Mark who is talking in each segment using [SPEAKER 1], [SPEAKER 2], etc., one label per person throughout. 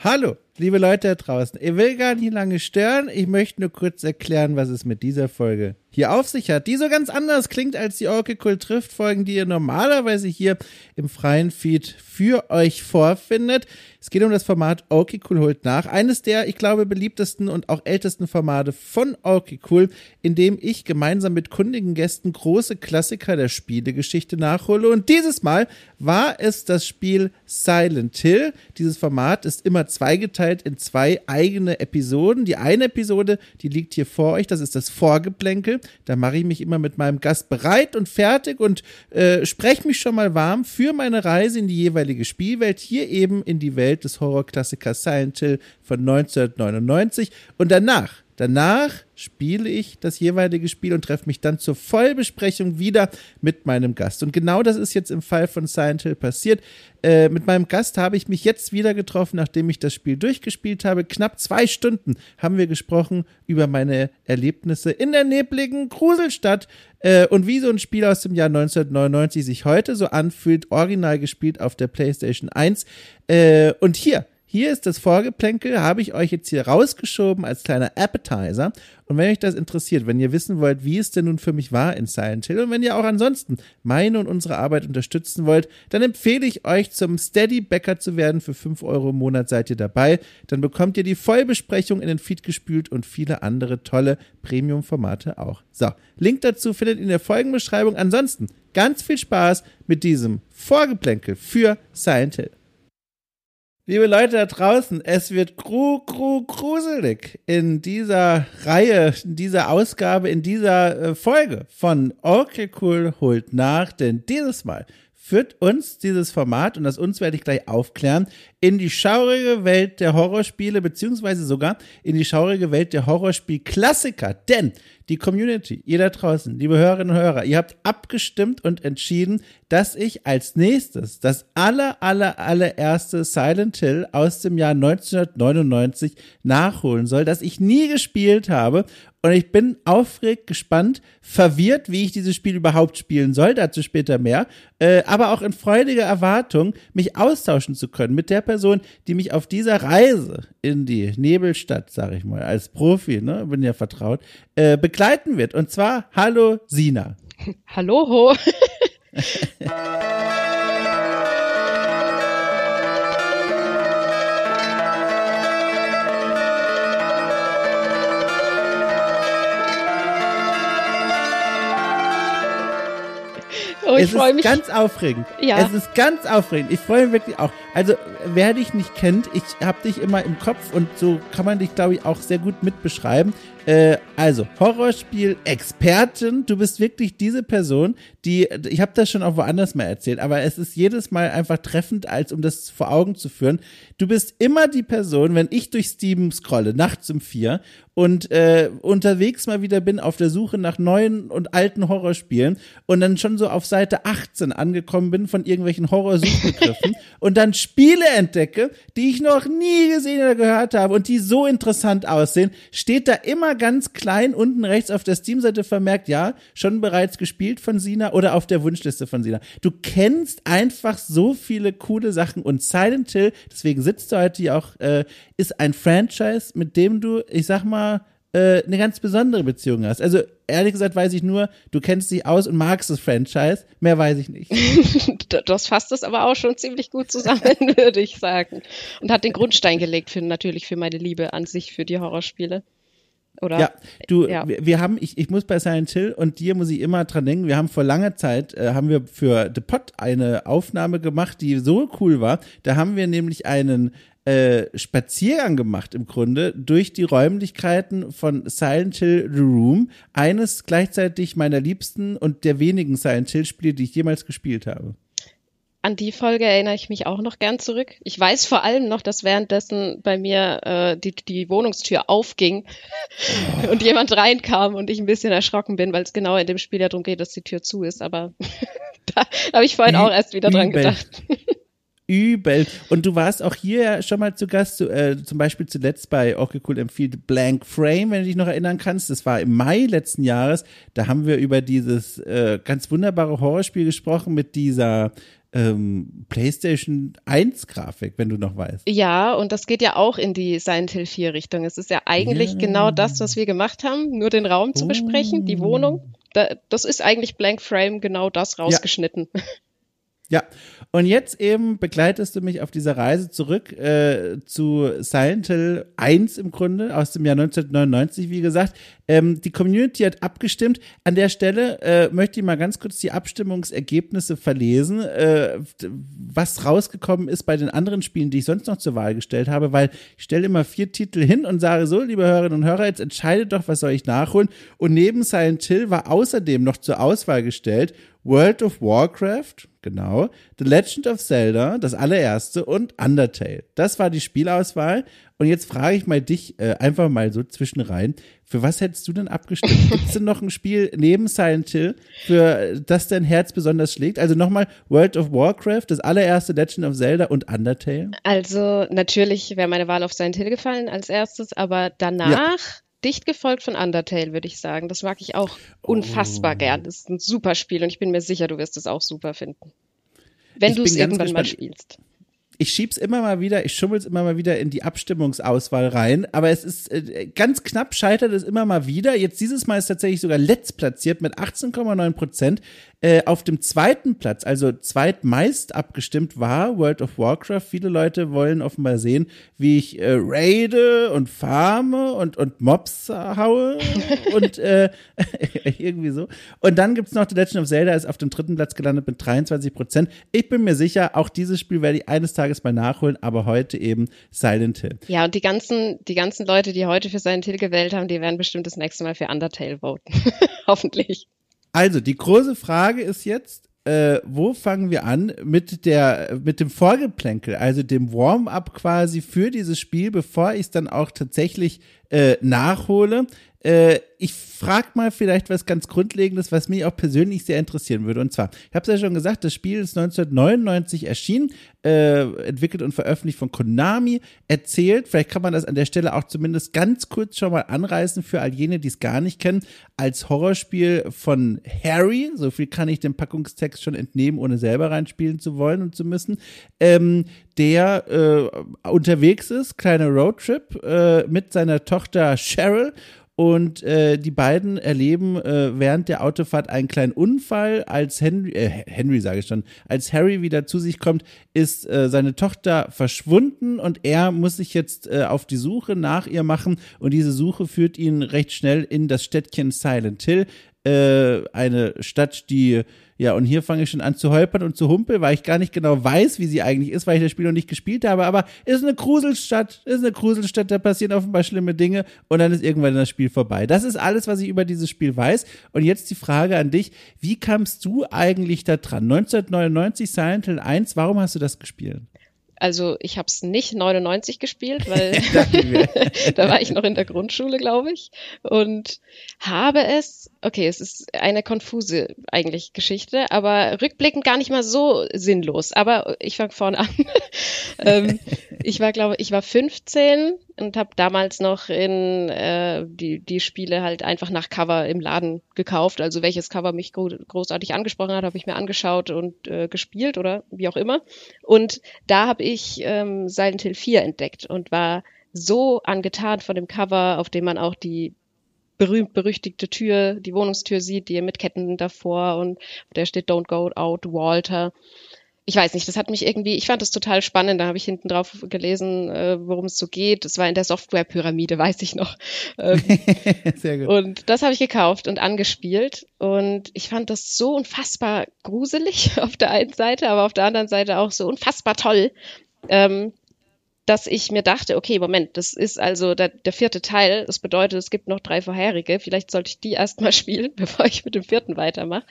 [SPEAKER 1] Hallo, liebe Leute da draußen. Ich will gar nicht lange stören. Ich möchte nur kurz erklären, was es mit dieser Folge hier auf sich hat, die so ganz anders klingt als die Orky trifft Folgen, die ihr normalerweise hier im freien Feed für euch vorfindet. Es geht um das Format Orky holt nach, eines der, ich glaube, beliebtesten und auch ältesten Formate von Orky in dem ich gemeinsam mit kundigen Gästen große Klassiker der Spielegeschichte nachhole und dieses Mal war es das Spiel Silent Hill. Dieses Format ist immer zweigeteilt in zwei eigene Episoden. Die eine Episode, die liegt hier vor euch, das ist das Vorgeplänkel. Da mache ich mich immer mit meinem Gast bereit und fertig und äh, spreche mich schon mal warm für meine Reise in die jeweilige Spielwelt, hier eben in die Welt des Horrorklassikers Silent Hill von 1999. Und danach Danach spiele ich das jeweilige Spiel und treffe mich dann zur Vollbesprechung wieder mit meinem Gast. Und genau das ist jetzt im Fall von Silent Hill passiert. Äh, mit meinem Gast habe ich mich jetzt wieder getroffen, nachdem ich das Spiel durchgespielt habe. Knapp zwei Stunden haben wir gesprochen über meine Erlebnisse in der nebligen Gruselstadt äh, und wie so ein Spiel aus dem Jahr 1999 sich heute so anfühlt, original gespielt auf der PlayStation 1. Äh, und hier hier ist das Vorgeplänkel, habe ich euch jetzt hier rausgeschoben als kleiner Appetizer. Und wenn euch das interessiert, wenn ihr wissen wollt, wie es denn nun für mich war in Silent Hill und wenn ihr auch ansonsten meine und unsere Arbeit unterstützen wollt, dann empfehle ich euch zum Steady Bäcker zu werden. Für 5 Euro im Monat seid ihr dabei. Dann bekommt ihr die Vollbesprechung in den Feed gespült und viele andere tolle Premium-Formate auch. So, Link dazu findet ihr in der Folgenbeschreibung. Ansonsten ganz viel Spaß mit diesem Vorgeplänkel für Silent Hill. Liebe Leute da draußen, es wird gru, gru, gruselig in dieser Reihe, in dieser Ausgabe, in dieser äh, Folge von Okay Cool holt nach, denn dieses Mal führt uns dieses Format, und das uns werde ich gleich aufklären, in die schaurige Welt der Horrorspiele, beziehungsweise sogar in die schaurige Welt der Horrorspiel-Klassiker. Denn die Community, ihr da draußen, liebe Hörerinnen und Hörer, ihr habt abgestimmt und entschieden, dass ich als nächstes das aller, aller, allererste Silent Hill aus dem Jahr 1999 nachholen soll, das ich nie gespielt habe. Und ich bin aufgeregt, gespannt, verwirrt, wie ich dieses Spiel überhaupt spielen soll, dazu später mehr, äh, aber auch in freudiger Erwartung, mich austauschen zu können mit der Person, die mich auf dieser Reise in die Nebelstadt, sag ich mal, als Profi, ne, bin ja vertraut, äh, begleiten wird. Und zwar, hallo Sina.
[SPEAKER 2] Hallo.
[SPEAKER 1] Oh, ich freue mich. ganz aufregend. Ja. Es ist ganz aufregend. Ich freue mich wirklich auch. Also, wer dich nicht kennt, ich habe dich immer im Kopf und so kann man dich, glaube ich, auch sehr gut mitbeschreiben. Äh, also, Horrorspiel-Expertin, du bist wirklich diese Person, die, ich habe das schon auch woanders mal erzählt, aber es ist jedes Mal einfach treffend, als um das vor Augen zu führen. Du bist immer die Person, wenn ich durch Steam scrolle, nachts um vier und äh, unterwegs mal wieder bin auf der Suche nach neuen und alten Horrorspielen und dann schon so auf Seite 18 angekommen bin von irgendwelchen Horrorsuchbegriffen und dann Spiele entdecke, die ich noch nie gesehen oder gehört habe und die so interessant aussehen, steht da immer ganz klein unten rechts auf der Steam-Seite vermerkt, ja, schon bereits gespielt von Sina oder auf der Wunschliste von Sina. Du kennst einfach so viele coole Sachen und Silent Hill, deswegen sitzt du heute hier auch, äh, ist ein Franchise, mit dem du, ich sag mal, äh, eine ganz besondere Beziehung hast. Also ehrlich gesagt weiß ich nur, du kennst dich aus und magst das Franchise. Mehr weiß ich nicht.
[SPEAKER 2] das fasst es aber auch schon ziemlich gut zusammen, würde ich sagen. Und hat den Grundstein gelegt für natürlich für meine Liebe an sich für die Horrorspiele. Oder?
[SPEAKER 1] Ja, du, ja. Wir, wir, haben, ich, ich muss bei Silent Hill und dir muss ich immer dran denken, wir haben vor langer Zeit, äh, haben wir für The Pot eine Aufnahme gemacht, die so cool war. Da haben wir nämlich einen äh, Spaziergang gemacht im Grunde durch die Räumlichkeiten von Silent Hill The Room, eines gleichzeitig meiner liebsten und der wenigen Silent Hill Spiele, die ich jemals gespielt habe.
[SPEAKER 2] An die Folge erinnere ich mich auch noch gern zurück. Ich weiß vor allem noch, dass währenddessen bei mir äh, die, die Wohnungstür aufging und jemand reinkam und ich ein bisschen erschrocken bin, weil es genau in dem Spiel ja darum geht, dass die Tür zu ist. Aber da habe ich vorhin auch erst wieder dran gedacht
[SPEAKER 1] übel. Und du warst auch hier schon mal zu Gast, äh, zum Beispiel zuletzt bei Okay Cool empfiehlt Blank Frame, wenn du dich noch erinnern kannst. Das war im Mai letzten Jahres. Da haben wir über dieses äh, ganz wunderbare Horrorspiel gesprochen mit dieser ähm, PlayStation 1 Grafik, wenn du noch weißt.
[SPEAKER 2] Ja, und das geht ja auch in die Silent Hill 4 Richtung. Es ist ja eigentlich ja. genau das, was wir gemacht haben, nur den Raum zu besprechen, die oh. Wohnung. Da, das ist eigentlich Blank Frame genau das rausgeschnitten.
[SPEAKER 1] Ja. Ja, und jetzt eben begleitest du mich auf dieser Reise zurück äh, zu Silent Hill 1 im Grunde, aus dem Jahr 1999, wie gesagt. Ähm, die Community hat abgestimmt. An der Stelle äh, möchte ich mal ganz kurz die Abstimmungsergebnisse verlesen, äh, was rausgekommen ist bei den anderen Spielen, die ich sonst noch zur Wahl gestellt habe, weil ich stelle immer vier Titel hin und sage so, liebe Hörerinnen und Hörer, jetzt entscheidet doch, was soll ich nachholen. Und neben Silent Hill war außerdem noch zur Auswahl gestellt World of Warcraft, genau, The Legend of Zelda, das allererste und Undertale. Das war die Spielauswahl. Und jetzt frage ich mal dich äh, einfach mal so zwischenrein. Für was hättest du denn abgestimmt? Gibt es denn noch ein Spiel neben Silent Hill, für das dein Herz besonders schlägt? Also nochmal World of Warcraft, das allererste Legend of Zelda und Undertale?
[SPEAKER 2] Also natürlich wäre meine Wahl auf Silent Hill gefallen als erstes, aber danach ja dicht gefolgt von Undertale, würde ich sagen. Das mag ich auch unfassbar oh. gern. Das ist ein super Spiel und ich bin mir sicher, du wirst es auch super finden. Wenn du es irgendwann mal spielst
[SPEAKER 1] ich schieb's immer mal wieder, ich schummel's immer mal wieder in die Abstimmungsauswahl rein, aber es ist äh, ganz knapp scheitert es immer mal wieder. Jetzt dieses Mal ist tatsächlich sogar letzt platziert mit 18,9 Prozent. Äh, auf dem zweiten Platz, also zweitmeist abgestimmt war World of Warcraft. Viele Leute wollen offenbar sehen, wie ich äh, raide und farme und, und Mobs haue und äh, irgendwie so. Und dann gibt's noch The Legend of Zelda, ist auf dem dritten Platz gelandet mit 23 Prozent. Ich bin mir sicher, auch dieses Spiel werde ich eines Tages mal nachholen, aber heute eben Silent Hill.
[SPEAKER 2] Ja, und die ganzen, die ganzen Leute, die heute für Silent Hill gewählt haben, die werden bestimmt das nächste Mal für Undertale voten. Hoffentlich.
[SPEAKER 1] Also, die große Frage ist jetzt, äh, wo fangen wir an mit der mit dem Vorgeplänkel, also dem Warm-up quasi für dieses Spiel, bevor ich es dann auch tatsächlich äh, nachhole. Äh, ich frage mal vielleicht was ganz Grundlegendes, was mich auch persönlich sehr interessieren würde. Und zwar, ich habe es ja schon gesagt, das Spiel ist 1999 erschienen, äh, entwickelt und veröffentlicht von Konami, erzählt, vielleicht kann man das an der Stelle auch zumindest ganz kurz schon mal anreißen für all jene, die es gar nicht kennen, als Horrorspiel von Harry, so viel kann ich dem Packungstext schon entnehmen, ohne selber reinspielen zu wollen und zu müssen, ähm, der äh, unterwegs ist, kleiner Roadtrip äh, mit seiner Tochter Cheryl und äh, die beiden erleben äh, während der Autofahrt einen kleinen Unfall. Als Henry, äh, Henry sage ich schon, als Harry wieder zu sich kommt, ist äh, seine Tochter verschwunden und er muss sich jetzt äh, auf die Suche nach ihr machen. Und diese Suche führt ihn recht schnell in das Städtchen Silent Hill, äh, eine Stadt, die ja, und hier fange ich schon an zu holpern und zu humpeln, weil ich gar nicht genau weiß, wie sie eigentlich ist, weil ich das Spiel noch nicht gespielt habe. Aber ist eine Gruselstadt, ist eine Gruselstadt, da passieren offenbar schlimme Dinge und dann ist irgendwann das Spiel vorbei. Das ist alles, was ich über dieses Spiel weiß. Und jetzt die Frage an dich: Wie kamst du eigentlich da dran? 1999 Silent Hill 1, warum hast du das gespielt?
[SPEAKER 2] Also ich habe es nicht 99 gespielt, weil da war ich noch in der Grundschule, glaube ich. Und habe es, okay, es ist eine konfuse eigentlich Geschichte, aber rückblickend gar nicht mal so sinnlos. Aber ich fange vorne an. ähm, ich war, glaube ich, war 15 und habe damals noch in äh, die, die Spiele halt einfach nach Cover im Laden gekauft. Also welches Cover mich gro großartig angesprochen hat, habe ich mir angeschaut und äh, gespielt oder wie auch immer. Und da habe ich ähm, Silent Hill 4 entdeckt und war so angetan von dem Cover, auf dem man auch die berühmt-berüchtigte Tür, die Wohnungstür sieht, die mit Ketten davor und der steht Don't go out, Walter ich weiß nicht, das hat mich irgendwie, ich fand das total spannend. Da habe ich hinten drauf gelesen, äh, worum es so geht. Es war in der Softwarepyramide, weiß ich noch. Ähm, Sehr gut. Und das habe ich gekauft und angespielt. Und ich fand das so unfassbar gruselig auf der einen Seite, aber auf der anderen Seite auch so unfassbar toll. Ähm, dass ich mir dachte, okay, Moment, das ist also der, der, vierte Teil. Das bedeutet, es gibt noch drei vorherige. Vielleicht sollte ich die erstmal spielen, bevor ich mit dem vierten weitermache.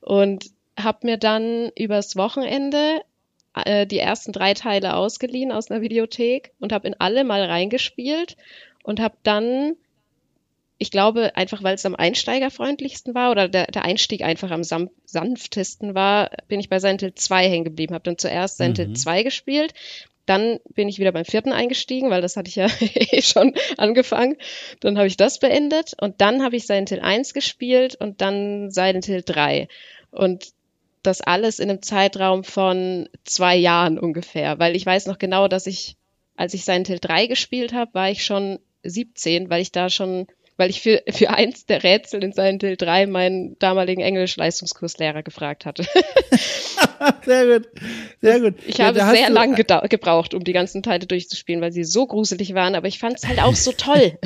[SPEAKER 2] Und habe mir dann übers Wochenende äh, die ersten drei Teile ausgeliehen aus einer Videothek und habe in alle mal reingespielt und habe dann, ich glaube, einfach weil es am einsteigerfreundlichsten war oder der, der Einstieg einfach am sanftesten war, bin ich bei Silent Hill 2 hängen geblieben. Habe dann zuerst Silent Hill 2 mhm. gespielt, dann bin ich wieder beim vierten eingestiegen, weil das hatte ich ja eh schon angefangen. Dann habe ich das beendet und dann habe ich Silent Hill 1 gespielt und dann Silent Hill 3. Und das alles in einem Zeitraum von zwei Jahren ungefähr, weil ich weiß noch genau, dass ich, als ich Silent Hill 3 gespielt habe, war ich schon 17, weil ich da schon weil ich für, für eins der Rätsel in Silent Hill 3 meinen damaligen Englisch-Leistungskurslehrer gefragt hatte.
[SPEAKER 1] sehr gut, sehr gut.
[SPEAKER 2] Ich habe ja, sehr lang gebraucht, um die ganzen Teile durchzuspielen, weil sie so gruselig waren, aber ich fand es halt auch so toll.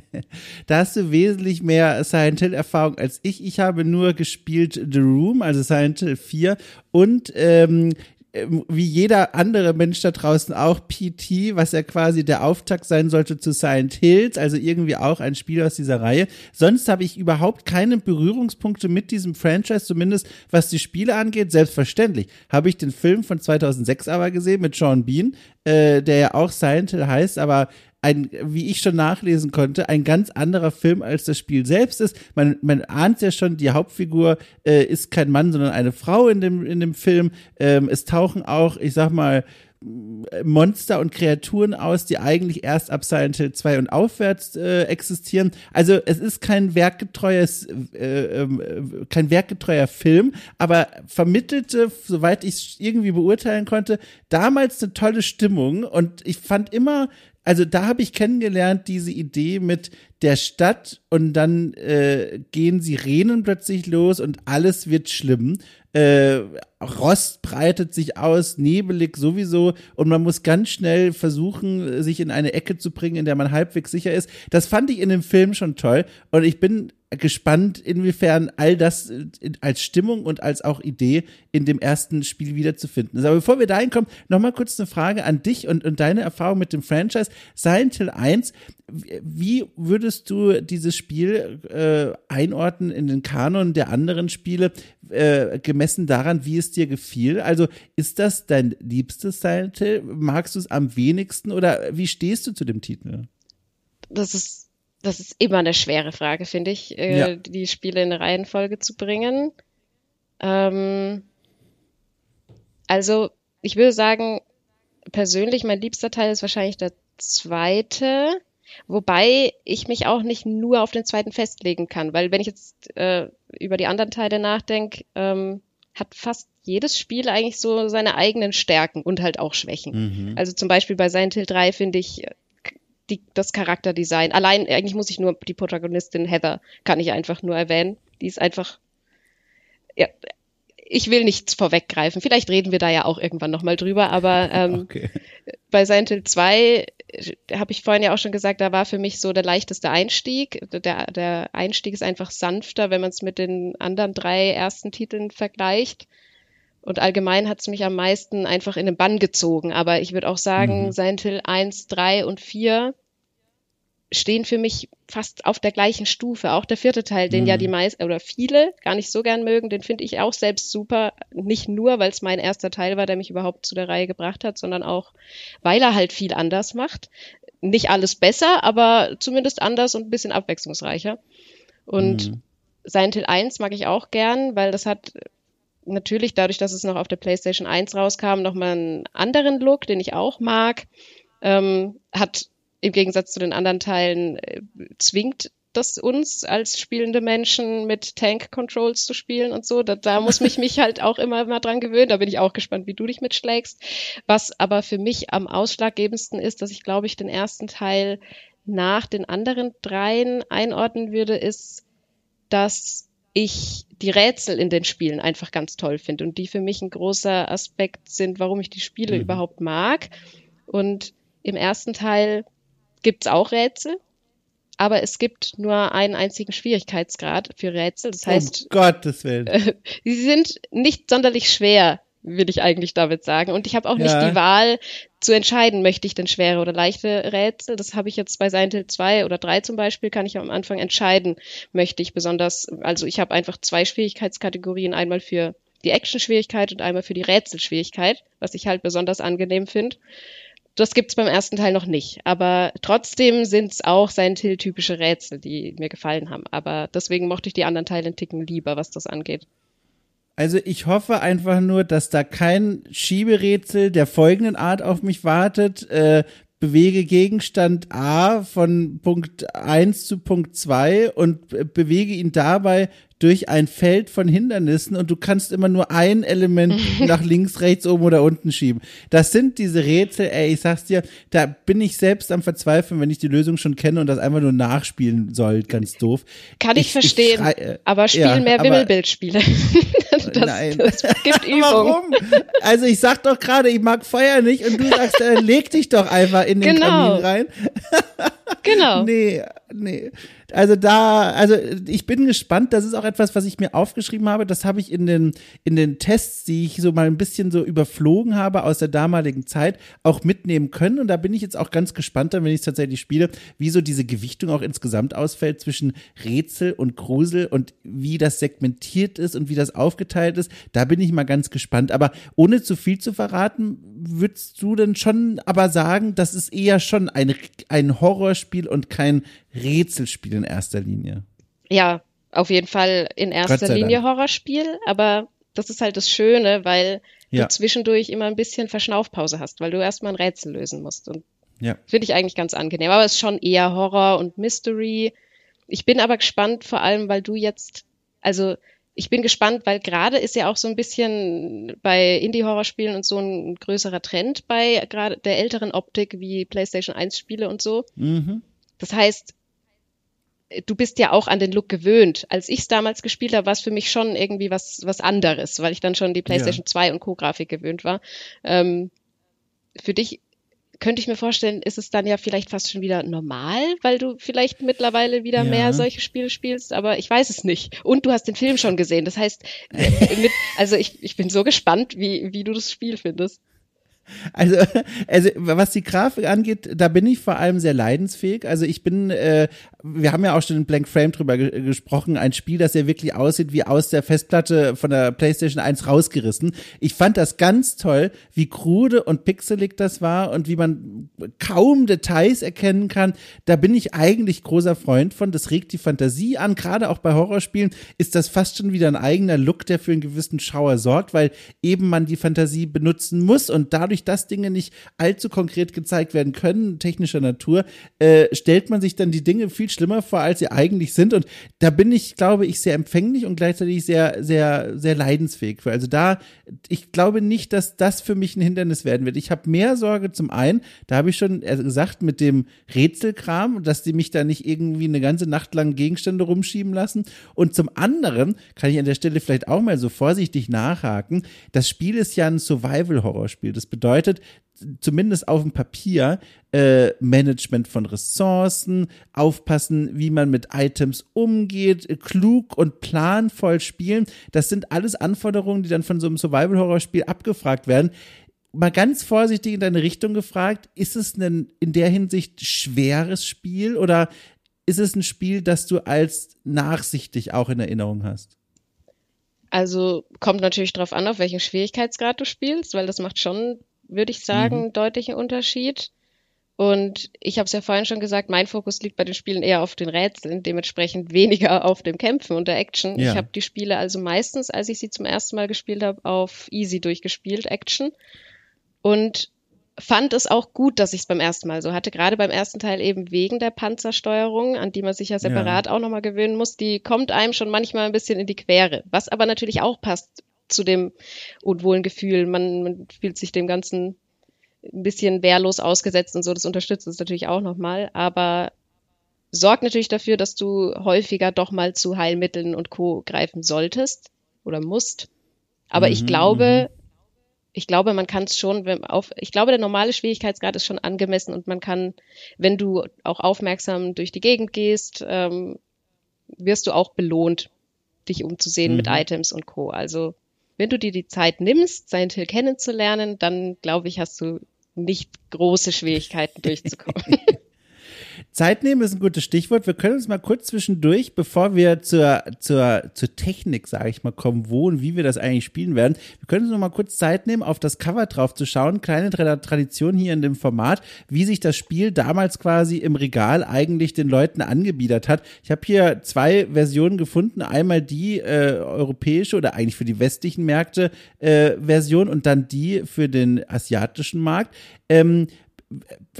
[SPEAKER 1] da hast du wesentlich mehr Silent Hill Erfahrung als ich. Ich habe nur gespielt The Room, also Silent Hill 4 und ähm, wie jeder andere Mensch da draußen auch PT, was ja quasi der Auftakt sein sollte zu Silent Hills, also irgendwie auch ein Spiel aus dieser Reihe. Sonst habe ich überhaupt keine Berührungspunkte mit diesem Franchise, zumindest was die Spiele angeht. Selbstverständlich habe ich den Film von 2006 aber gesehen mit Sean Bean, äh, der ja auch Silent Hill heißt, aber ein, wie ich schon nachlesen konnte, ein ganz anderer Film als das Spiel selbst ist. Man, man ahnt ja schon, die Hauptfigur äh, ist kein Mann, sondern eine Frau in dem, in dem Film. Ähm, es tauchen auch, ich sag mal, Monster und Kreaturen aus, die eigentlich erst ab Silent Hill 2 und aufwärts äh, existieren. Also es ist kein werkgetreues, äh, äh, kein werkgetreuer Film, aber vermittelte, soweit ich irgendwie beurteilen konnte, damals eine tolle Stimmung und ich fand immer also da habe ich kennengelernt, diese Idee mit der Stadt und dann äh, gehen Sirenen plötzlich los und alles wird schlimm. Äh, Rost breitet sich aus, nebelig sowieso und man muss ganz schnell versuchen, sich in eine Ecke zu bringen, in der man halbwegs sicher ist. Das fand ich in dem Film schon toll und ich bin gespannt, inwiefern all das äh, als Stimmung und als auch Idee in dem ersten Spiel wiederzufinden ist. Aber bevor wir dahin kommen, nochmal kurz eine Frage an dich und, und deine Erfahrung mit dem Franchise. Silent Hill 1, wie würdest du dieses Spiel äh, einordnen in den Kanon der anderen Spiele, äh, gemessen daran, wie es dir gefiel? Also ist das dein liebstes Silent Hill? Magst du es am wenigsten oder wie stehst du zu dem Titel?
[SPEAKER 2] Das ist das ist immer eine schwere Frage, finde ich, äh, ja. die Spiele in eine Reihenfolge zu bringen. Ähm, also, ich würde sagen, persönlich, mein liebster Teil ist wahrscheinlich der zweite, wobei ich mich auch nicht nur auf den zweiten festlegen kann, weil wenn ich jetzt äh, über die anderen Teile nachdenke, ähm, hat fast jedes Spiel eigentlich so seine eigenen Stärken und halt auch Schwächen. Mhm. Also zum Beispiel bei Silent Hill 3 finde ich die, das Charakterdesign. Allein, eigentlich muss ich nur die Protagonistin Heather, kann ich einfach nur erwähnen. Die ist einfach, ja, ich will nichts vorweggreifen. Vielleicht reden wir da ja auch irgendwann nochmal drüber, aber ähm, okay. bei Silent Hill 2 äh, habe ich vorhin ja auch schon gesagt, da war für mich so der leichteste Einstieg. Der, der Einstieg ist einfach sanfter, wenn man es mit den anderen drei ersten Titeln vergleicht. Und allgemein hat es mich am meisten einfach in den Bann gezogen. Aber ich würde auch sagen, mhm. Silent Hill 1, 3 und 4 stehen für mich fast auf der gleichen Stufe. Auch der vierte Teil, den mhm. ja die meisten oder viele gar nicht so gern mögen, den finde ich auch selbst super. Nicht nur, weil es mein erster Teil war, der mich überhaupt zu der Reihe gebracht hat, sondern auch, weil er halt viel anders macht. Nicht alles besser, aber zumindest anders und ein bisschen abwechslungsreicher. Und mhm. Silent Hill 1 mag ich auch gern, weil das hat natürlich dadurch, dass es noch auf der PlayStation 1 rauskam, nochmal einen anderen Look, den ich auch mag. Ähm, hat im Gegensatz zu den anderen Teilen äh, zwingt das uns als spielende Menschen mit Tank Controls zu spielen und so. Da, da muss mich mich halt auch immer mal dran gewöhnen. Da bin ich auch gespannt, wie du dich mitschlägst. Was aber für mich am ausschlaggebendsten ist, dass ich glaube ich den ersten Teil nach den anderen dreien einordnen würde, ist, dass ich die Rätsel in den Spielen einfach ganz toll finde und die für mich ein großer Aspekt sind, warum ich die Spiele mhm. überhaupt mag. Und im ersten Teil gibt's auch Rätsel, aber es gibt nur einen einzigen Schwierigkeitsgrad für Rätsel. Das heißt,
[SPEAKER 1] um Gottes Willen. Äh,
[SPEAKER 2] sie sind nicht sonderlich schwer, will ich eigentlich damit sagen. Und ich habe auch ja. nicht die Wahl zu entscheiden, möchte ich denn schwere oder leichte Rätsel. Das habe ich jetzt bei Silent Hill 2 oder 3 zum Beispiel, kann ich am Anfang entscheiden, möchte ich besonders, also ich habe einfach zwei Schwierigkeitskategorien, einmal für die Action-Schwierigkeit und einmal für die Rätselschwierigkeit, was ich halt besonders angenehm finde. Das gibt's beim ersten Teil noch nicht. Aber trotzdem sind's auch Silent Hill-typische Rätsel, die mir gefallen haben. Aber deswegen mochte ich die anderen Teile einen Ticken lieber, was das angeht.
[SPEAKER 1] Also ich hoffe einfach nur, dass da kein Schieberätsel der folgenden Art auf mich wartet. Äh, bewege Gegenstand A von Punkt 1 zu Punkt 2 und bewege ihn dabei durch ein Feld von Hindernissen und du kannst immer nur ein Element nach links, rechts, oben oder unten schieben. Das sind diese Rätsel, ey, ich sag's dir, da bin ich selbst am Verzweifeln, wenn ich die Lösung schon kenne und das einfach nur nachspielen soll, ganz doof.
[SPEAKER 2] Kann ich, ich verstehen, ich schrei, äh, aber spiel ja, mehr Wimmelbildspiele. das,
[SPEAKER 1] nein. das gibt Übung. Warum? Also ich sag doch gerade, ich mag Feuer nicht und du sagst, äh, leg dich doch einfach in den genau. Kamin rein.
[SPEAKER 2] genau.
[SPEAKER 1] Nee, nee. Also da, also ich bin gespannt. Das ist auch etwas, was ich mir aufgeschrieben habe. Das habe ich in den, in den Tests, die ich so mal ein bisschen so überflogen habe aus der damaligen Zeit, auch mitnehmen können. Und da bin ich jetzt auch ganz gespannt, wenn ich es tatsächlich spiele, wie so diese Gewichtung auch insgesamt ausfällt zwischen Rätsel und Grusel und wie das segmentiert ist und wie das aufgeteilt ist. Da bin ich mal ganz gespannt. Aber ohne zu viel zu verraten, würdest du denn schon aber sagen, das ist eher schon ein, ein Horrorspiel und kein Rätselspiel in erster Linie.
[SPEAKER 2] Ja, auf jeden Fall in erster Linie. Horrorspiel, aber das ist halt das Schöne, weil ja. du zwischendurch immer ein bisschen Verschnaufpause hast, weil du erstmal ein Rätsel lösen musst. Und ja. finde ich eigentlich ganz angenehm. Aber es ist schon eher Horror und Mystery. Ich bin aber gespannt, vor allem, weil du jetzt, also ich bin gespannt, weil gerade ist ja auch so ein bisschen bei Indie-Horrorspielen und so ein größerer Trend bei gerade der älteren Optik wie PlayStation 1 Spiele und so. Mhm. Das heißt, du bist ja auch an den Look gewöhnt. Als ich es damals gespielt habe, war es für mich schon irgendwie was, was anderes, weil ich dann schon die PlayStation ja. 2 und Co-Grafik gewöhnt war. Ähm, für dich könnte ich mir vorstellen, ist es dann ja vielleicht fast schon wieder normal, weil du vielleicht mittlerweile wieder ja. mehr solche Spiele spielst, aber ich weiß es nicht. Und du hast den Film schon gesehen. Das heißt, mit, also ich, ich bin so gespannt, wie, wie du das Spiel findest.
[SPEAKER 1] Also, also was die Grafik angeht, da bin ich vor allem sehr leidensfähig. Also ich bin, äh, wir haben ja auch schon in Blank Frame drüber ge gesprochen, ein Spiel, das ja wirklich aussieht wie aus der Festplatte von der PlayStation 1 rausgerissen. Ich fand das ganz toll, wie krude und pixelig das war und wie man kaum Details erkennen kann. Da bin ich eigentlich großer Freund von. Das regt die Fantasie an. Gerade auch bei Horrorspielen ist das fast schon wieder ein eigener Look, der für einen gewissen Schauer sorgt, weil eben man die Fantasie benutzen muss und dadurch dadurch, dass Dinge nicht allzu konkret gezeigt werden können, technischer Natur, äh, stellt man sich dann die Dinge viel schlimmer vor, als sie eigentlich sind. Und da bin ich, glaube ich, sehr empfänglich und gleichzeitig sehr, sehr, sehr leidensfähig für. Also da, ich glaube nicht, dass das für mich ein Hindernis werden wird. Ich habe mehr Sorge zum einen, da habe ich schon äh, gesagt, mit dem Rätselkram, dass die mich da nicht irgendwie eine ganze Nacht lang Gegenstände rumschieben lassen. Und zum anderen kann ich an der Stelle vielleicht auch mal so vorsichtig nachhaken. Das Spiel ist ja ein Survival-Horror-Spiel. Das bedeutet, bedeutet, zumindest auf dem Papier, äh, Management von Ressourcen, aufpassen, wie man mit Items umgeht, klug und planvoll spielen. Das sind alles Anforderungen, die dann von so einem Survival-Horror-Spiel abgefragt werden. Mal ganz vorsichtig in deine Richtung gefragt, ist es ein in der Hinsicht schweres Spiel oder ist es ein Spiel, das du als nachsichtig auch in Erinnerung hast?
[SPEAKER 2] Also kommt natürlich darauf an, auf welchen Schwierigkeitsgrad du spielst, weil das macht schon würde ich sagen, mhm. deutlichen Unterschied. Und ich habe es ja vorhin schon gesagt, mein Fokus liegt bei den Spielen eher auf den Rätseln, dementsprechend weniger auf dem Kämpfen und der Action. Ja. Ich habe die Spiele also meistens, als ich sie zum ersten Mal gespielt habe, auf Easy durchgespielt, Action. Und fand es auch gut, dass ich es beim ersten Mal so hatte. Gerade beim ersten Teil eben wegen der Panzersteuerung, an die man sich ja separat ja. auch nochmal gewöhnen muss. Die kommt einem schon manchmal ein bisschen in die Quere. Was aber natürlich auch passt zu dem unwohlen Gefühl. Man, man fühlt sich dem Ganzen ein bisschen wehrlos ausgesetzt und so. Das unterstützt es natürlich auch nochmal. Aber sorgt natürlich dafür, dass du häufiger doch mal zu Heilmitteln und Co. greifen solltest oder musst. Aber mhm, ich glaube, mhm. ich glaube, man kann es schon, wenn auf, ich glaube, der normale Schwierigkeitsgrad ist schon angemessen und man kann, wenn du auch aufmerksam durch die Gegend gehst, ähm, wirst du auch belohnt, dich umzusehen mhm. mit Items und Co. Also wenn du dir die Zeit nimmst, Silent Hill kennenzulernen, dann glaube ich, hast du nicht große Schwierigkeiten durchzukommen.
[SPEAKER 1] Zeit nehmen ist ein gutes Stichwort. Wir können uns mal kurz zwischendurch, bevor wir zur, zur, zur Technik, sage ich mal, kommen, wo und wie wir das eigentlich spielen werden. Wir können uns noch mal kurz Zeit nehmen, auf das Cover drauf zu schauen. Kleine Tradition hier in dem Format, wie sich das Spiel damals quasi im Regal eigentlich den Leuten angebiedert hat. Ich habe hier zwei Versionen gefunden. Einmal die äh, europäische oder eigentlich für die westlichen Märkte äh, Version und dann die für den asiatischen Markt. Ähm,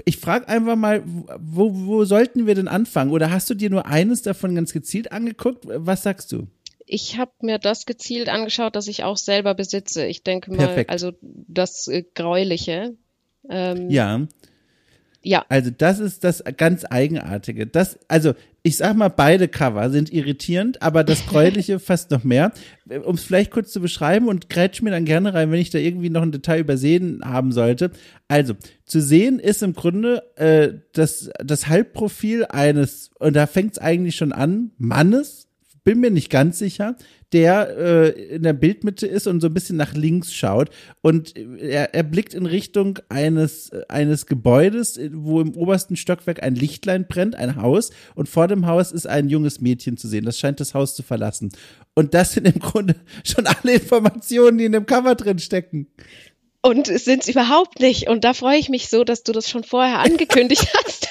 [SPEAKER 1] ich frage einfach mal, wo, wo sollten wir denn anfangen? Oder hast du dir nur eines davon ganz gezielt angeguckt? Was sagst du?
[SPEAKER 2] ich habe mir das gezielt angeschaut, das ich auch selber besitze. Ich denke mal,
[SPEAKER 1] Perfekt.
[SPEAKER 2] also das äh, Gräuliche. Ähm,
[SPEAKER 1] Ja.
[SPEAKER 2] Ja,
[SPEAKER 1] Also das ist das ganz Eigenartige. Das, also ich sag mal, beide Cover sind irritierend, aber das Gräuliche fast noch mehr. Um es vielleicht kurz zu beschreiben und grätsch mir dann gerne rein, wenn ich da irgendwie noch ein Detail übersehen haben sollte. Also, zu sehen ist im Grunde äh, das, das Halbprofil eines, und da fängt es eigentlich schon an, Mannes, bin mir nicht ganz sicher, der äh, in der Bildmitte ist und so ein bisschen nach links schaut und er, er blickt in Richtung eines äh, eines Gebäudes, äh, wo im obersten Stockwerk ein Lichtlein brennt, ein Haus und vor dem Haus ist ein junges Mädchen zu sehen. Das scheint das Haus zu verlassen. Und das sind im Grunde schon alle Informationen, die in dem Cover drin stecken.
[SPEAKER 2] und es sind überhaupt nicht. Und da freue ich mich so, dass du das schon vorher angekündigt hast.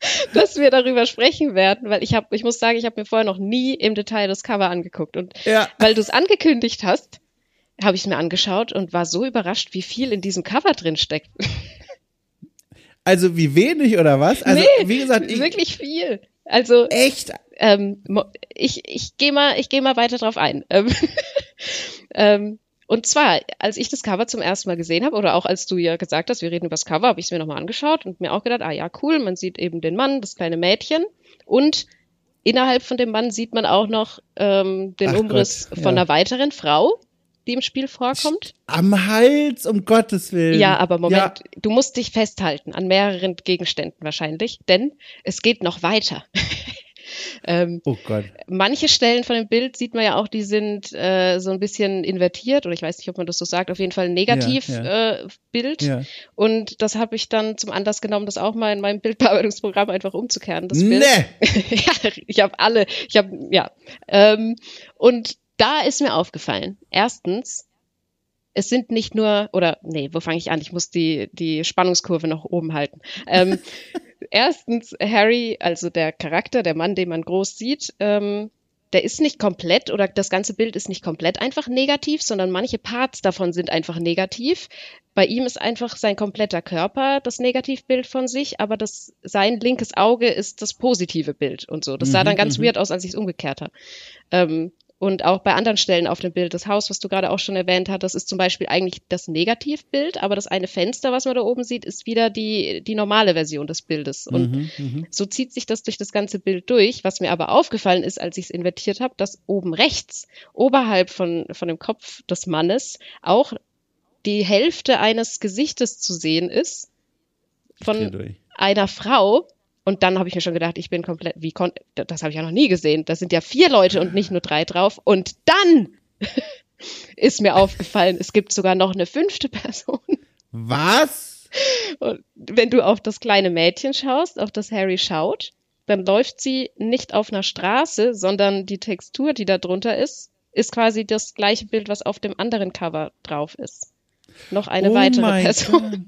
[SPEAKER 2] dass wir darüber sprechen werden, weil ich habe, ich muss sagen, ich habe mir vorher noch nie im Detail das Cover angeguckt und
[SPEAKER 1] Ja.
[SPEAKER 2] weil du es angekündigt hast, habe ich es mir angeschaut und war so überrascht, wie viel in diesem Cover drin steckt.
[SPEAKER 1] Also wie wenig oder was? Also
[SPEAKER 2] nee,
[SPEAKER 1] wie gesagt, ich,
[SPEAKER 2] wirklich viel. Also
[SPEAKER 1] echt
[SPEAKER 2] ähm, ich, ich gehe mal, ich gehe mal weiter drauf ein. Ähm, ähm, und zwar, als ich das Cover zum ersten Mal gesehen habe, oder auch als du ja gesagt hast, wir reden über das Cover, habe ich es mir nochmal angeschaut und mir auch gedacht, ah ja, cool, man sieht eben den Mann, das kleine Mädchen und innerhalb von dem Mann sieht man auch noch ähm, den
[SPEAKER 1] Ach
[SPEAKER 2] Umriss
[SPEAKER 1] Gott,
[SPEAKER 2] von
[SPEAKER 1] ja.
[SPEAKER 2] einer weiteren Frau, die im Spiel vorkommt.
[SPEAKER 1] am Hals, um Gottes Willen.
[SPEAKER 2] Ja, aber Moment,
[SPEAKER 1] Ja,
[SPEAKER 2] du musst dich festhalten an mehreren Gegenständen wahrscheinlich, denn es geht noch weiter. ähm,
[SPEAKER 1] oh Gott.
[SPEAKER 2] manche Stellen von dem Bild sieht man ja auch, die sind äh, so ein bisschen invertiert oder ich weiß nicht, ob man das so sagt, auf jeden Fall ein Negativbild.
[SPEAKER 1] Ja,
[SPEAKER 2] Äh, Bild.
[SPEAKER 1] Ja.
[SPEAKER 2] Und das habe ich dann zum Anlass genommen, das auch mal in meinem Bildbearbeitungsprogramm einfach umzukehren. Das Bild.
[SPEAKER 1] Ne.
[SPEAKER 2] ja, ich habe alle, ich habe, ja. Ähm, und da ist mir aufgefallen, erstens, es sind nicht nur, oder nee, wo fange ich an? Ich muss die, die Spannungskurve noch oben halten. Ähm, erstens, Harry, also der Charakter, der Mann, den man groß sieht, ähm, der ist nicht komplett oder das ganze Bild ist nicht komplett einfach negativ, sondern manche Parts davon sind einfach negativ. Bei ihm ist einfach sein kompletter Körper das Negativbild von sich, aber das, sein linkes Auge ist das positive Bild und so. Das sah
[SPEAKER 1] Mhm,
[SPEAKER 2] dann ganz
[SPEAKER 1] mhm.
[SPEAKER 2] weird aus, als ich es umgekehrt habe. Ähm, und auch bei anderen Stellen auf dem Bild, das Haus, was du gerade auch schon erwähnt hast, das ist zum Beispiel eigentlich das Negativbild, aber das eine Fenster, was man da oben sieht, ist wieder die, die normale Version des Bildes. Und
[SPEAKER 1] Mhm, mhm.
[SPEAKER 2] so zieht sich das durch das ganze Bild durch. Was mir aber aufgefallen ist, als ich es invertiert habe, dass oben rechts, oberhalb von, von dem Kopf des Mannes, auch die Hälfte eines Gesichtes zu sehen ist von einer Frau. Und dann habe ich mir schon gedacht, ich bin komplett, wie kon das habe ich ja noch nie gesehen. Da sind ja vier Leute und nicht nur drei drauf. Und dann ist mir aufgefallen, es gibt sogar noch eine fünfte Person.
[SPEAKER 1] Was?
[SPEAKER 2] Und wenn du auf das kleine Mädchen schaust, auf das Harry schaut, dann läuft sie nicht auf einer Straße, sondern die Textur, die da drunter ist, ist quasi das gleiche Bild, was auf dem anderen Cover drauf ist. Noch eine
[SPEAKER 1] oh
[SPEAKER 2] weitere Person.
[SPEAKER 1] Gott.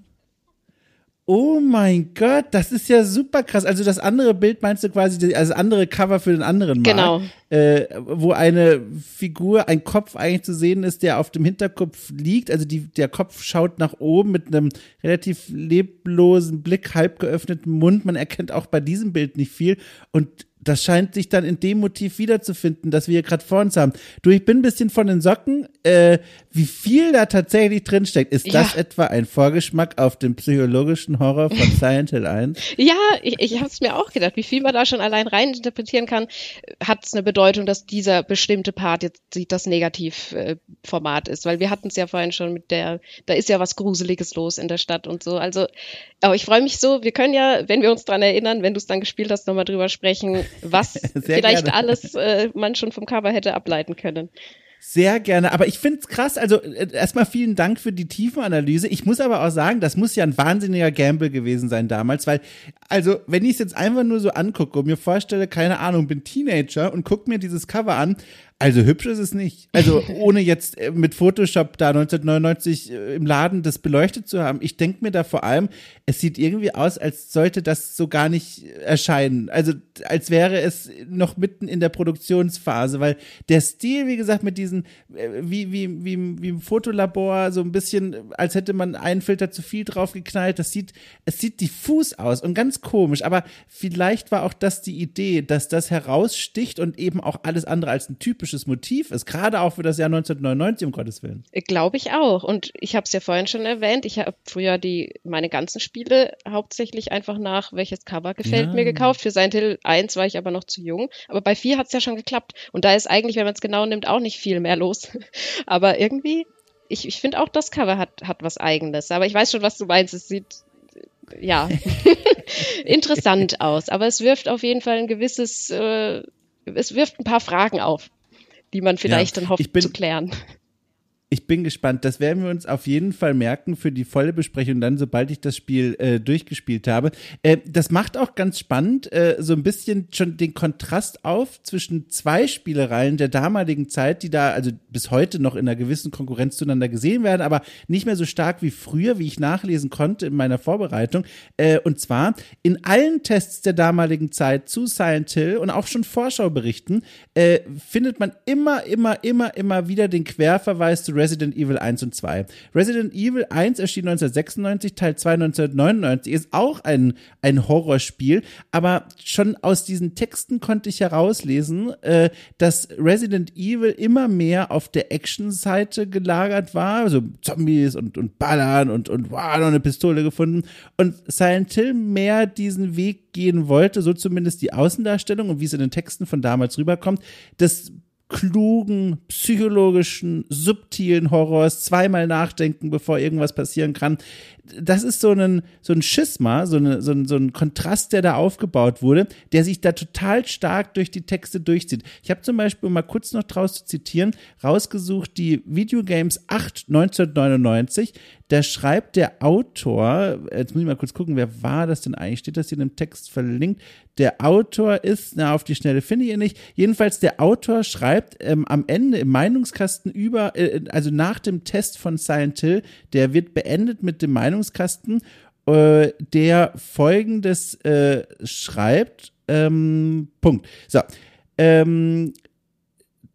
[SPEAKER 1] Oh mein Gott, das ist ja super krass. Also das andere Bild meinst du quasi, also das andere Cover für den anderen Mal,
[SPEAKER 2] Genau.
[SPEAKER 1] äh, wo eine Figur, ein Kopf eigentlich zu sehen ist, der auf dem Hinterkopf liegt. Also die, der Kopf schaut nach oben mit einem relativ leblosen Blick, halb geöffneten Mund. Man erkennt auch bei diesem Bild nicht viel und das scheint sich dann in dem Motiv wiederzufinden, das wir hier gerade vor uns haben. Du, ich bin ein bisschen von den Socken. Äh, wie viel da tatsächlich drinsteckt, ist das
[SPEAKER 2] Ja.
[SPEAKER 1] etwa ein Vorgeschmack auf den psychologischen Horror von Silent Hill 1?
[SPEAKER 2] Ja, ich, ich habe es mir auch gedacht, wie viel man da schon allein rein interpretieren kann, hat es eine Bedeutung, dass dieser bestimmte Part jetzt das Negativformat ist, weil wir hatten es ja vorhin schon mit der, da ist ja was Gruseliges los in der Stadt und so. Also, aber ich freue mich so, wir können ja, wenn wir uns dran erinnern, wenn du es dann gespielt hast, nochmal drüber sprechen, was vielleicht
[SPEAKER 1] gerne.
[SPEAKER 2] alles äh, man schon vom Cover hätte ableiten können.
[SPEAKER 1] Sehr gerne, aber ich find's krass. Also äh, erstmal vielen Dank für die Tiefenanalyse. Ich muss aber auch sagen, das muss ja ein wahnsinniger Gamble gewesen sein damals, weil, also, wenn ich es jetzt einfach nur so angucke und mir vorstelle, keine Ahnung, bin Teenager und guck mir dieses Cover an, also hübsch ist es nicht. Also ohne jetzt äh, mit Photoshop da 1999 äh, im Laden das beleuchtet zu haben. Ich denke mir da vor allem, es sieht irgendwie aus, als sollte das so gar nicht erscheinen. Also als wäre es noch mitten in der Produktionsphase, weil der Stil, wie gesagt, mit diesen, äh, wie, wie, wie, wie im Fotolabor, so ein bisschen, als hätte man einen Filter zu viel drauf geknallt. Das sieht, es sieht diffus aus. Und ganz komisch, aber vielleicht war auch das die Idee, dass das heraussticht und eben auch alles andere als ein typisches Motiv ist, gerade auch für das Jahr 1999, um Gottes Willen.
[SPEAKER 2] Glaube ich auch. Und ich habe es ja vorhin schon erwähnt, ich habe früher die meine ganzen Spiele hauptsächlich einfach nach, welches Cover gefällt ja. mir gekauft. Für Silent Hill 1 war ich aber noch zu jung. Aber bei 4 hat es ja schon geklappt. Und da ist eigentlich, wenn man es genau nimmt, auch nicht viel mehr los. aber irgendwie, ich, ich finde auch das Cover hat, hat was Eigenes. Aber ich weiß schon, was du meinst. Es sieht ja, interessant aus. Aber es wirft auf jeden Fall ein gewisses, äh, es wirft ein paar Fragen auf, die man vielleicht ja, dann hofft bin, zu klären.
[SPEAKER 1] Ich bin gespannt. Das werden wir uns auf jeden Fall merken für die volle Besprechung dann, sobald ich das Spiel äh, durchgespielt habe. Äh, das macht auch ganz spannend äh, so ein bisschen schon den Kontrast auf zwischen zwei Spielereien der damaligen Zeit, die da also bis heute noch in einer gewissen Konkurrenz zueinander gesehen werden, aber nicht mehr so stark wie früher, wie ich nachlesen konnte in meiner Vorbereitung. Äh, und zwar in allen Tests der damaligen Zeit zu Silent Hill und auch schon Vorschauberichten äh, findet man immer, immer, immer, immer wieder den Querverweis zu Resident Evil 1 und 2. Resident Evil 1 erschien 1996, Teil 2 1999, ist auch ein, ein Horrorspiel, aber schon aus diesen Texten konnte ich herauslesen, äh, dass Resident Evil immer mehr auf der Action-Seite gelagert war, also Zombies und, und Ballern und, und wow, noch eine Pistole gefunden. Und Silent Hill mehr diesen Weg gehen wollte, so zumindest die Außendarstellung und wie es in den Texten von damals rüberkommt, das klugen, psychologischen, subtilen Horrors, zweimal nachdenken, bevor irgendwas passieren kann. Das ist so ein, so ein Schisma, so, eine, so, ein, so ein Kontrast, der da aufgebaut wurde, der sich da total stark durch die Texte durchzieht. Ich habe zum Beispiel, um mal kurz noch draus zu zitieren, rausgesucht die Videogames 8 1999. Da schreibt der Autor, jetzt muss ich mal kurz gucken, wer war das denn eigentlich? Steht das hier in dem Text verlinkt? Der Autor ist, na, auf die Schnelle finde ich ihn nicht. Jedenfalls, der Autor schreibt ähm, am Ende im Meinungskasten über, äh, also nach dem Test von Silent Hill, der wird beendet mit dem Meinungskasten, äh, der folgendes äh, schreibt. Ähm, Punkt. So. Ähm,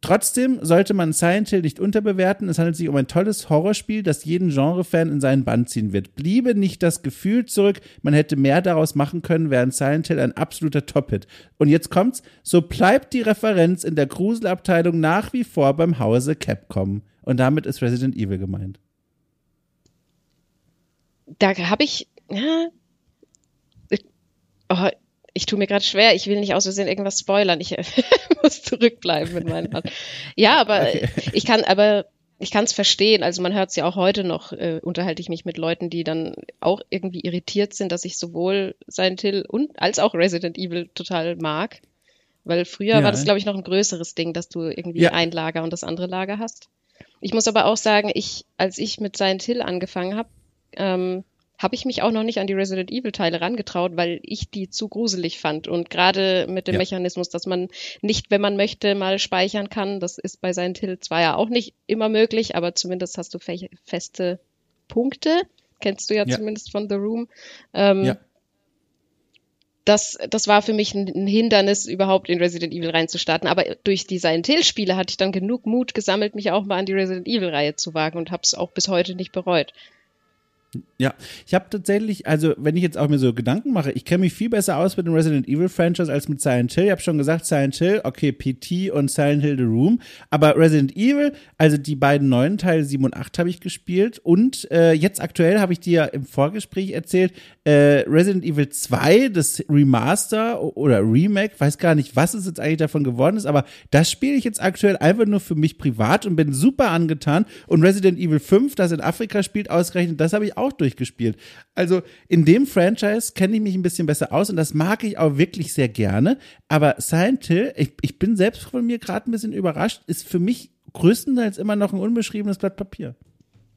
[SPEAKER 1] Trotzdem sollte man Silent Hill nicht unterbewerten. Es handelt sich um ein tolles Horrorspiel, das jeden Genrefan in seinen Bann ziehen wird. Bliebe nicht das Gefühl zurück, man hätte mehr daraus machen können, während Silent Hill ein absoluter Top-Hit. Und jetzt kommt's, so bleibt die Referenz in der Gruselabteilung nach wie vor beim Hause Capcom. Und damit ist Resident Evil gemeint.
[SPEAKER 2] Da habe ich, ja, oh, ich tue mir gerade schwer, ich will nicht aus Versehen irgendwas spoilern. Ich muss zurückbleiben mit meinen Hand. Ja, aber okay. ich kann, aber ich kann es verstehen. Also man hört es ja auch heute noch, äh, unterhalte ich mich mit Leuten, die dann auch irgendwie irritiert sind, dass ich sowohl Silent Hill und als auch Resident Evil total mag. Weil früher ja. war das, glaube ich, noch ein größeres Ding, dass du irgendwie ja. ein Lager und das andere Lager hast. Ich muss aber auch sagen, ich, als ich mit Silent Hill angefangen habe, ähm, habe ich mich auch noch nicht an die Resident Evil Teile rangetraut, weil ich die zu gruselig fand. Und gerade mit dem ja. Mechanismus, dass man nicht, wenn man möchte, mal speichern kann, das ist bei Silent Hill 2 ja auch nicht immer möglich, aber zumindest hast du fe feste Punkte. Kennst du ja, ja, zumindest von The Room. Ähm, ja. Das, das war für mich ein, ein Hindernis, überhaupt in Resident Evil reinzustarten. Aber durch die Silent Hill-Spiele hatte ich dann genug Mut gesammelt, mich auch mal an die Resident Evil-Reihe zu wagen und habe es auch bis heute nicht bereut.
[SPEAKER 1] Ja, ich habe tatsächlich, also wenn ich jetzt auch mir so Gedanken mache, ich kenne mich viel besser aus mit dem Resident Evil Franchise als mit Silent Hill. Ich habe schon gesagt, Silent Hill, okay, PT und Silent Hill The Room, aber Resident Evil, also die beiden neuen Teile 7 und 8 habe ich gespielt. Und äh, jetzt aktuell habe ich dir im Vorgespräch erzählt, äh, Resident Evil 2, das Remaster oder Remake, weiß gar nicht, was es jetzt eigentlich davon geworden ist, aber das spiele ich jetzt aktuell einfach nur für mich privat und bin super angetan. Und Resident Evil 5, das in Afrika spielt, ausgerechnet, das habe ich auch durchgespielt. Also in dem Franchise kenne ich mich ein bisschen besser aus und das mag ich auch wirklich sehr gerne. Aber Silent Hill, ich, ich bin selbst von mir gerade ein bisschen überrascht, ist für mich größtenteils immer noch ein unbeschriebenes Blatt Papier.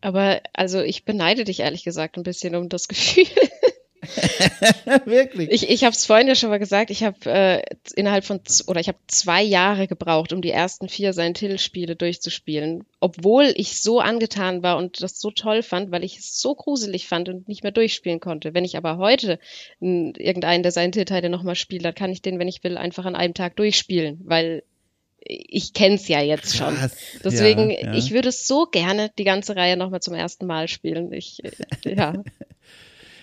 [SPEAKER 2] Aber also ich beneide dich ehrlich gesagt ein bisschen um das Gefühl. Wirklich. Ich, ich habe es vorhin ja schon mal gesagt, ich habe äh, innerhalb von, oder ich habe zwei Jahre gebraucht, um die ersten vier Silent Hill-Spiele durchzuspielen. Obwohl ich so angetan war und das so toll fand, weil ich es so gruselig fand und nicht mehr durchspielen konnte. Wenn ich aber heute irgendeinen der Silent Hill-Teile nochmal spiele, dann kann ich den, wenn ich will, einfach an einem Tag durchspielen, weil ich kenn's ja jetzt schon. Krass. Deswegen, ja, ja. ich würde so gerne die ganze Reihe nochmal zum ersten Mal spielen. Ich, äh, ja.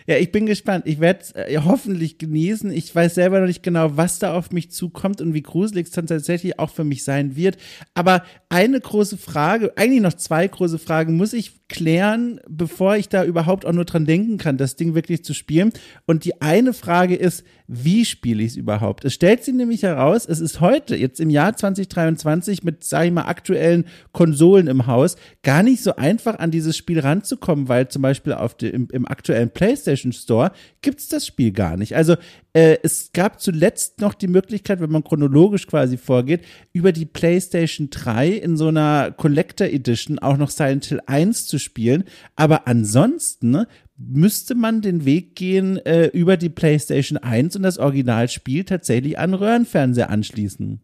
[SPEAKER 1] Ja, ich bin gespannt. Ich werde es äh, hoffentlich genießen. Ich weiß selber noch nicht genau, was da auf mich zukommt und wie gruselig es dann tatsächlich auch für mich sein wird. Aber eine große Frage, eigentlich noch zwei große Fragen, muss ich klären, bevor ich da überhaupt auch nur dran denken kann, das Ding wirklich zu spielen. Und die eine Frage ist, wie spiele ich es überhaupt? Es stellt sich nämlich heraus, es ist heute, jetzt im Jahr 2023 mit, sage ich mal, aktuellen Konsolen im Haus, gar nicht so einfach an dieses Spiel ranzukommen, weil zum Beispiel auf dem, im, im aktuellen PlayStation Store gibt's das Spiel gar nicht. Also äh, es gab zuletzt noch die Möglichkeit, wenn man chronologisch quasi vorgeht, über die PlayStation 3 in so einer Collector Edition auch noch Silent Hill 1 zu spielen. Aber ansonsten müsste man den Weg gehen äh, über die PlayStation 1 und das Originalspiel tatsächlich an Röhrenfernseher anschließen.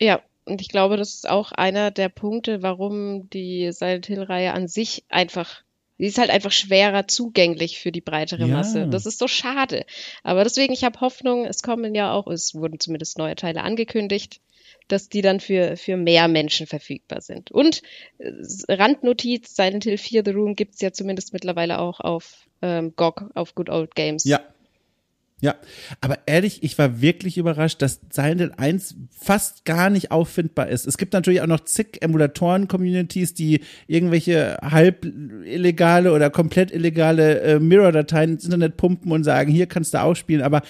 [SPEAKER 2] Ja, und ich glaube, das ist auch einer der Punkte, warum die Silent Hill-Reihe an sich einfach, die ist halt einfach schwerer zugänglich für die breitere
[SPEAKER 1] Ja.
[SPEAKER 2] Masse. Das ist so schade. Aber deswegen, ich habe Hoffnung, es kommen ja auch, es wurden zumindest neue Teile angekündigt, dass die dann für, für mehr Menschen verfügbar sind. Und äh, Randnotiz, Silent Hill 4 The Room gibt's ja zumindest mittlerweile auch auf ähm, GOG, auf Good Old Games.
[SPEAKER 1] Ja. Ja, aber ehrlich, ich war wirklich überrascht, dass Silent Hill 1 fast gar nicht auffindbar ist. Es gibt natürlich auch noch zig Emulatoren-Communities, die irgendwelche halb illegale oder komplett illegale äh, Mirror-Dateien ins Internet pumpen und sagen, hier kannst du auch spielen, aber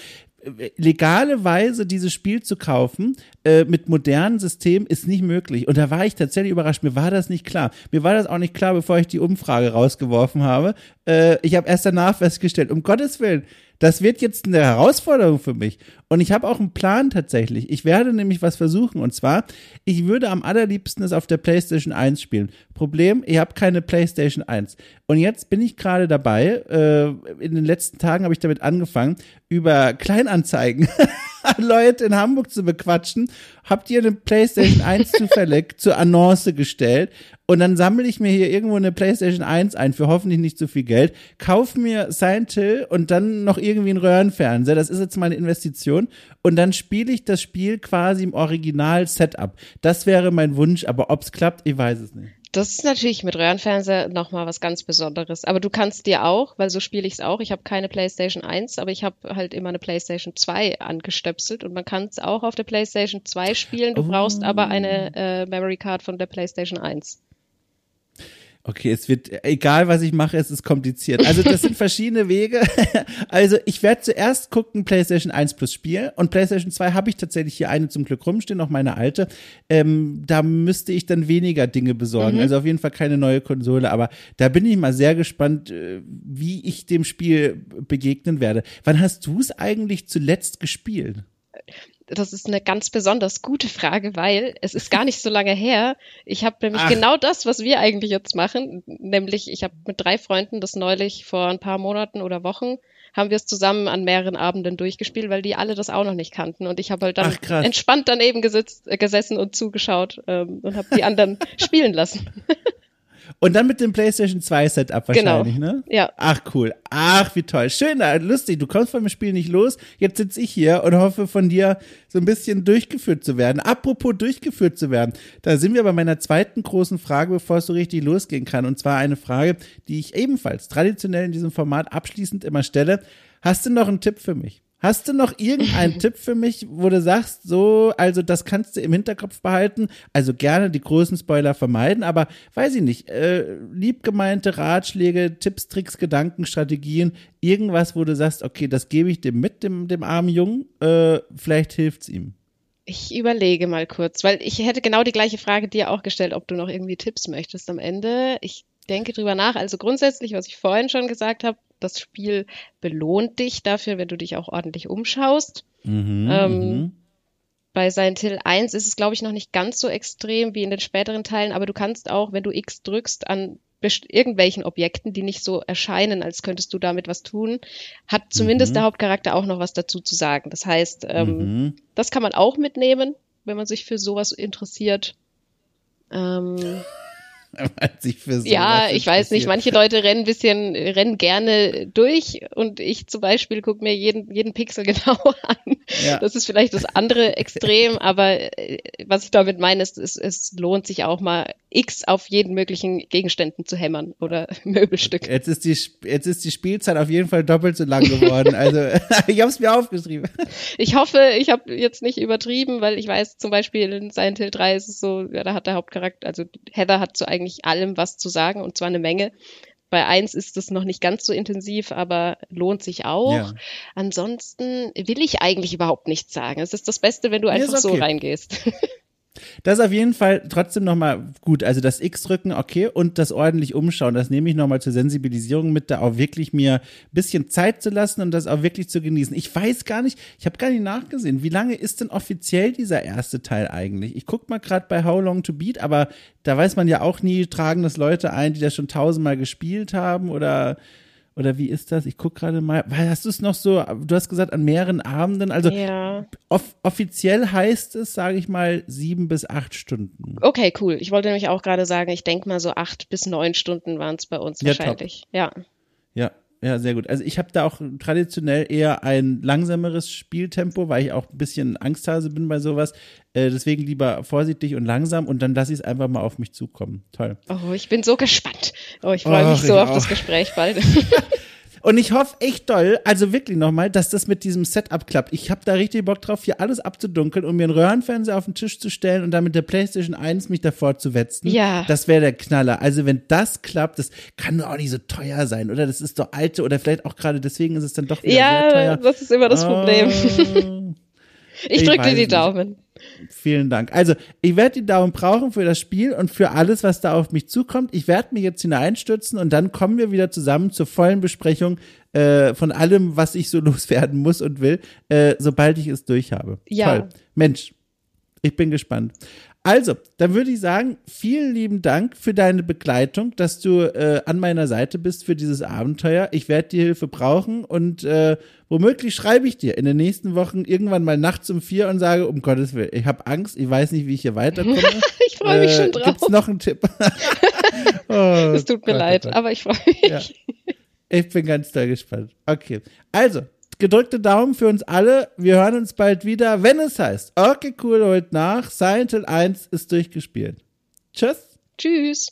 [SPEAKER 1] legale Weise dieses Spiel zu kaufen äh, mit modernen Systemen ist nicht möglich. Und da war ich tatsächlich überrascht. Mir war das nicht klar. Mir war das auch nicht klar, bevor ich die Umfrage rausgeworfen habe. Äh, ich habe erst danach festgestellt, um Gottes Willen, das wird jetzt eine Herausforderung für mich. Und ich habe auch einen Plan tatsächlich. Ich werde nämlich was versuchen. Und zwar, ich würde am allerliebsten es auf der PlayStation 1 spielen. Problem, ich habe keine PlayStation 1. Und jetzt bin ich gerade dabei, äh, in den letzten Tagen habe ich damit angefangen, über Kleinanzeigen Leute in Hamburg zu bequatschen. Habt ihr eine PlayStation 1 zufällig zur Annonce gestellt? Und dann sammle ich mir hier irgendwo eine PlayStation 1 ein für hoffentlich nicht zu viel Geld, kauf mir Silent Hill und dann noch irgendwie einen Röhrenfernseher. Das ist jetzt meine Investition. Und dann spiele ich das Spiel quasi im Original-Setup. Das wäre mein Wunsch, aber ob's klappt, ich weiß es nicht.
[SPEAKER 2] Das ist natürlich mit Röhrenfernseher nochmal was ganz Besonderes. Aber du kannst dir auch, weil so spiele ich es auch, ich habe keine PlayStation 1, aber ich habe halt immer eine PlayStation 2 angestöpselt und man kann es auch auf der PlayStation 2 spielen. Du brauchst aber eine äh, Memory Card von der PlayStation 1.
[SPEAKER 1] Okay, es wird, egal was ich mache, es ist kompliziert. Also das sind verschiedene Wege. Also ich werde zuerst gucken, PlayStation 1 plus Spiel und PlayStation 2 habe ich tatsächlich hier eine zum Glück rumstehen, noch meine alte. Ähm, da müsste ich dann weniger Dinge besorgen. Also auf jeden Fall keine neue Konsole, aber da bin ich mal sehr gespannt, äh, wie ich dem Spiel begegnen werde. Wann hast du es eigentlich zuletzt gespielt?
[SPEAKER 2] Das ist eine ganz besonders gute Frage, weil es ist gar nicht so lange her. Ich habe nämlich
[SPEAKER 1] Ach.
[SPEAKER 2] genau das, was wir eigentlich jetzt machen, nämlich ich habe mit drei Freunden das neulich vor ein paar Monaten oder Wochen haben wir es zusammen an mehreren Abenden durchgespielt, weil die alle das auch noch nicht kannten und ich habe halt dann
[SPEAKER 1] Ach,
[SPEAKER 2] entspannt daneben gesitzt, äh, gesessen und zugeschaut ähm, und habe die anderen spielen lassen.
[SPEAKER 1] Und dann mit dem PlayStation 2 Setup
[SPEAKER 2] Genau.
[SPEAKER 1] wahrscheinlich, ne?
[SPEAKER 2] Ja.
[SPEAKER 1] Ach cool. Ach, wie toll. Schön, äh, lustig. Du kommst vom Spiel nicht los. Jetzt sitze ich hier und hoffe von dir so ein bisschen durchgeführt zu werden. Apropos durchgeführt zu werden. Da sind wir bei meiner zweiten großen Frage, bevor es so richtig losgehen kann. Und zwar eine Frage, die ich ebenfalls traditionell in diesem Format abschließend immer stelle. Hast du noch einen Tipp für mich? Hast du noch irgendeinen Tipp für mich, wo du sagst, so, also das kannst du im Hinterkopf behalten, also gerne die großen Spoiler vermeiden, aber weiß ich nicht, äh, liebgemeinte Ratschläge, Tipps, Tricks, Gedanken, Strategien, irgendwas, wo du sagst, okay, das gebe ich dem mit, dem, dem armen Jungen, äh, vielleicht hilft's ihm.
[SPEAKER 2] Ich überlege mal kurz, weil ich hätte genau die gleiche Frage dir auch gestellt, ob du noch irgendwie Tipps möchtest am Ende. Ich denke drüber nach. Also grundsätzlich, was ich vorhin schon gesagt habe, das Spiel belohnt dich dafür, wenn du dich auch ordentlich umschaust.
[SPEAKER 1] Mhm,
[SPEAKER 2] Ähm,
[SPEAKER 1] mhm.
[SPEAKER 2] Bei Silent Hill 1 ist es, glaube ich, noch nicht ganz so extrem wie in den späteren Teilen, aber du kannst auch, wenn du X drückst, an irgendwelchen Objekten, die nicht so erscheinen, als könntest du damit was tun, hat zumindest
[SPEAKER 1] Mhm.
[SPEAKER 2] der Hauptcharakter auch noch was dazu zu sagen. Das heißt, ähm,
[SPEAKER 1] Mhm.
[SPEAKER 2] das kann man auch mitnehmen, wenn man sich für sowas interessiert. Ähm, ja, ich weiß nicht, manche Leute rennen ein bisschen, rennen gerne durch und ich zum Beispiel gucke mir jeden, jeden Pixel genau an.
[SPEAKER 1] Ja.
[SPEAKER 2] Das ist vielleicht das andere Extrem, aber äh, was ich damit meine, ist, es, es lohnt sich auch mal X auf jeden möglichen Gegenständen zu hämmern oder Möbelstück.
[SPEAKER 1] Jetzt ist die, jetzt ist die Spielzeit auf jeden Fall doppelt so lang geworden. Also ich habe es mir aufgeschrieben.
[SPEAKER 2] Ich hoffe, ich habe jetzt nicht übertrieben, weil ich weiß zum Beispiel in Silent Hill 3 ist es so, ja, da hat der Hauptcharakter, also Heather hat zu eigentlich allem was zu sagen und zwar eine Menge. Bei eins ist es noch nicht ganz so intensiv, aber lohnt sich auch. Ja. Ansonsten will ich eigentlich überhaupt nichts sagen. Es ist das Beste, wenn du einfach okay. so reingehst.
[SPEAKER 1] Das ist auf jeden Fall trotzdem nochmal gut. Also das X-Drücken, okay, und das ordentlich umschauen, das nehme ich nochmal zur Sensibilisierung mit, da auch wirklich mir ein bisschen Zeit zu lassen und das auch wirklich zu genießen. Ich weiß gar nicht, ich habe gar nicht nachgesehen, wie lange ist denn offiziell dieser erste Teil eigentlich? Ich gucke mal gerade bei How Long to Beat, aber da weiß man ja auch nie, tragen das Leute ein, die das schon tausendmal gespielt haben oder oder wie ist das? Ich gucke gerade mal. Weil hast du es noch so, du hast gesagt, an mehreren Abenden. Also ja. off offiziell heißt es, sage ich mal, sieben bis acht Stunden.
[SPEAKER 2] Okay, cool. Ich wollte nämlich auch gerade sagen, ich denke mal so acht bis neun Stunden waren es bei uns ja, wahrscheinlich. Top.
[SPEAKER 1] Ja. Ja, sehr gut. Also ich habe da auch traditionell eher ein langsameres Spieltempo, weil ich auch ein bisschen Angsthase bin bei sowas. Äh, deswegen lieber vorsichtig und langsam und dann lasse ich es einfach mal auf mich zukommen. Toll.
[SPEAKER 2] Oh, ich bin so gespannt. Oh, ich freue mich so auf auch. das Gespräch bald.
[SPEAKER 1] Und ich hoffe echt doll, also wirklich nochmal, dass das mit diesem Setup klappt. Ich habe da richtig Bock drauf, hier alles abzudunkeln und mir einen Röhrenfernseher auf den Tisch zu stellen und dann mit der PlayStation 1 mich davor zu wetzen.
[SPEAKER 2] Ja.
[SPEAKER 1] Das wäre der Knaller. Also wenn das klappt, das kann doch auch nicht so teuer sein, oder? Das ist doch alte oder vielleicht auch gerade deswegen ist es dann doch wieder ja, sehr teuer. Ja,
[SPEAKER 2] das ist immer das Problem. Oh. ich drücke dir die Daumen.
[SPEAKER 1] Vielen Dank. Also, ich werde die Daumen brauchen für das Spiel und für alles, was da auf mich zukommt. Ich werde mich jetzt hineinstürzen und dann kommen wir wieder zusammen zur vollen Besprechung äh, von allem, was ich so loswerden muss und will, äh, sobald ich es durch habe.
[SPEAKER 2] Ja.
[SPEAKER 1] Toll. Mensch, ich bin gespannt. Also, dann würde ich sagen, vielen lieben Dank für deine Begleitung, dass du äh, an meiner Seite bist für dieses Abenteuer. Ich werde die Hilfe brauchen und äh, womöglich schreibe ich dir in den nächsten Wochen irgendwann mal nachts um vier und sage, um Gottes Willen, ich habe Angst, ich weiß nicht, wie ich hier weiterkomme.
[SPEAKER 2] ich freue mich äh, schon drauf.
[SPEAKER 1] Gibt's noch einen Tipp?
[SPEAKER 2] oh, es tut mir Gott, oh leid, Gott. aber ich freue mich. Ja.
[SPEAKER 1] Ich bin ganz doll gespannt. Okay. Also, gedrückte Daumen für uns alle. Wir hören uns bald wieder, wenn es heißt, okay, cool, holt nach. Silent Hill 1 ist durchgespielt. Tschüss.
[SPEAKER 2] Tschüss.